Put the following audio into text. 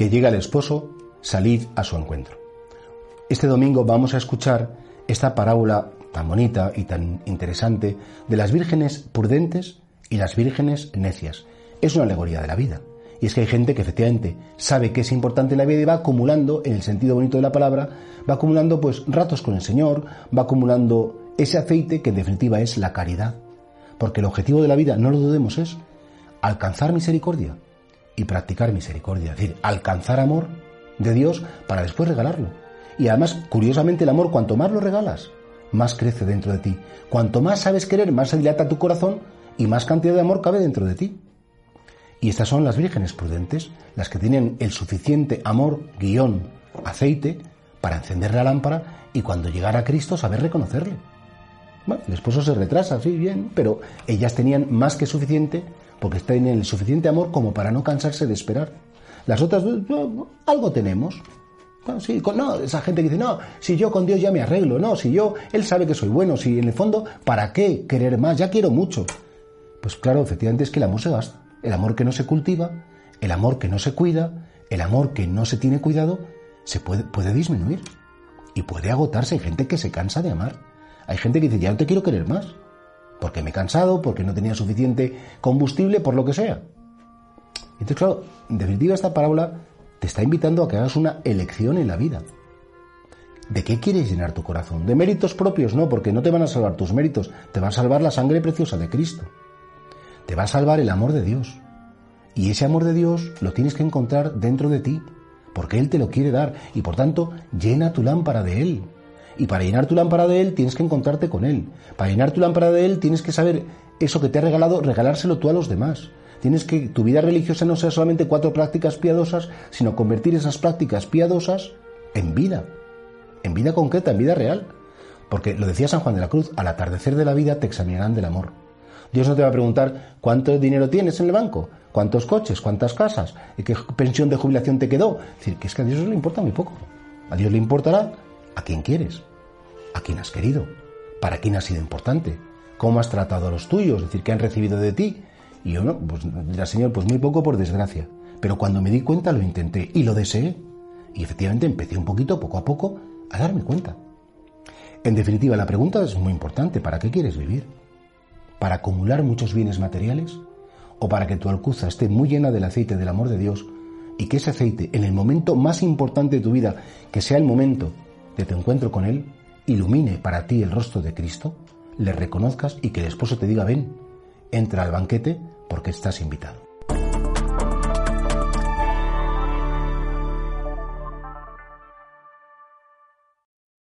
que llega el esposo, salid a su encuentro. Este domingo vamos a escuchar esta parábola tan bonita y tan interesante de las vírgenes prudentes y las vírgenes necias. Es una alegoría de la vida. Y es que hay gente que efectivamente sabe que es importante la vida y va acumulando, en el sentido bonito de la palabra, va acumulando pues ratos con el Señor, va acumulando ese aceite que en definitiva es la caridad. Porque el objetivo de la vida, no lo dudemos, es alcanzar misericordia y practicar misericordia. Es decir, alcanzar amor de Dios para después regalarlo. Y además, curiosamente, el amor, cuanto más lo regalas, más crece dentro de ti. Cuanto más sabes querer, más se dilata tu corazón y más cantidad de amor cabe dentro de ti. Y estas son las vírgenes prudentes, las que tienen el suficiente amor, guion, aceite, para encender la lámpara y cuando llegara a Cristo saber reconocerle. Bueno, el esposo se retrasa, sí, bien, pero ellas tenían más que suficiente porque tienen el suficiente amor como para no cansarse de esperar. Las otras, algo tenemos. sí, no, esa gente que dice, no, si yo con Dios ya me arreglo, no, si yo, Él sabe que soy bueno, si en el fondo, ¿para qué querer más? Ya quiero mucho. Pues claro, efectivamente es que el amor se gasta. El amor que no se cultiva, el amor que no se cuida, el amor que no se tiene cuidado, se puede, puede disminuir y puede agotarse. Hay gente que se cansa de amar. Hay gente que dice, ya no te quiero querer más, porque me he cansado, porque no tenía suficiente combustible, por lo que sea. Entonces, claro, en definitiva esta parábola te está invitando a que hagas una elección en la vida. ¿De qué quieres llenar tu corazón? ¿De méritos propios? No, porque no te van a salvar tus méritos, te va a salvar la sangre preciosa de Cristo te va a salvar el amor de Dios. Y ese amor de Dios lo tienes que encontrar dentro de ti, porque Él te lo quiere dar y por tanto llena tu lámpara de Él. Y para llenar tu lámpara de Él tienes que encontrarte con Él. Para llenar tu lámpara de Él tienes que saber eso que te ha regalado, regalárselo tú a los demás. Tienes que tu vida religiosa no sea solamente cuatro prácticas piadosas, sino convertir esas prácticas piadosas en vida, en vida concreta, en vida real. Porque lo decía San Juan de la Cruz, al atardecer de la vida te examinarán del amor. Dios no te va a preguntar cuánto dinero tienes en el banco, cuántos coches, cuántas casas, qué pensión de jubilación te quedó. Es decir, que es que a Dios le importa muy poco. A Dios le importará a quién quieres, a quién has querido, para quién has sido importante, cómo has tratado a los tuyos, es decir, qué han recibido de ti. Y yo no, pues dirá Señor, pues muy poco por desgracia. Pero cuando me di cuenta lo intenté y lo deseé. Y efectivamente empecé un poquito, poco a poco, a darme cuenta. En definitiva, la pregunta es muy importante. ¿Para qué quieres vivir? para acumular muchos bienes materiales o para que tu alcuza esté muy llena del aceite del amor de Dios y que ese aceite en el momento más importante de tu vida, que sea el momento de tu encuentro con Él, ilumine para ti el rostro de Cristo, le reconozcas y que el esposo te diga ven, entra al banquete porque estás invitado.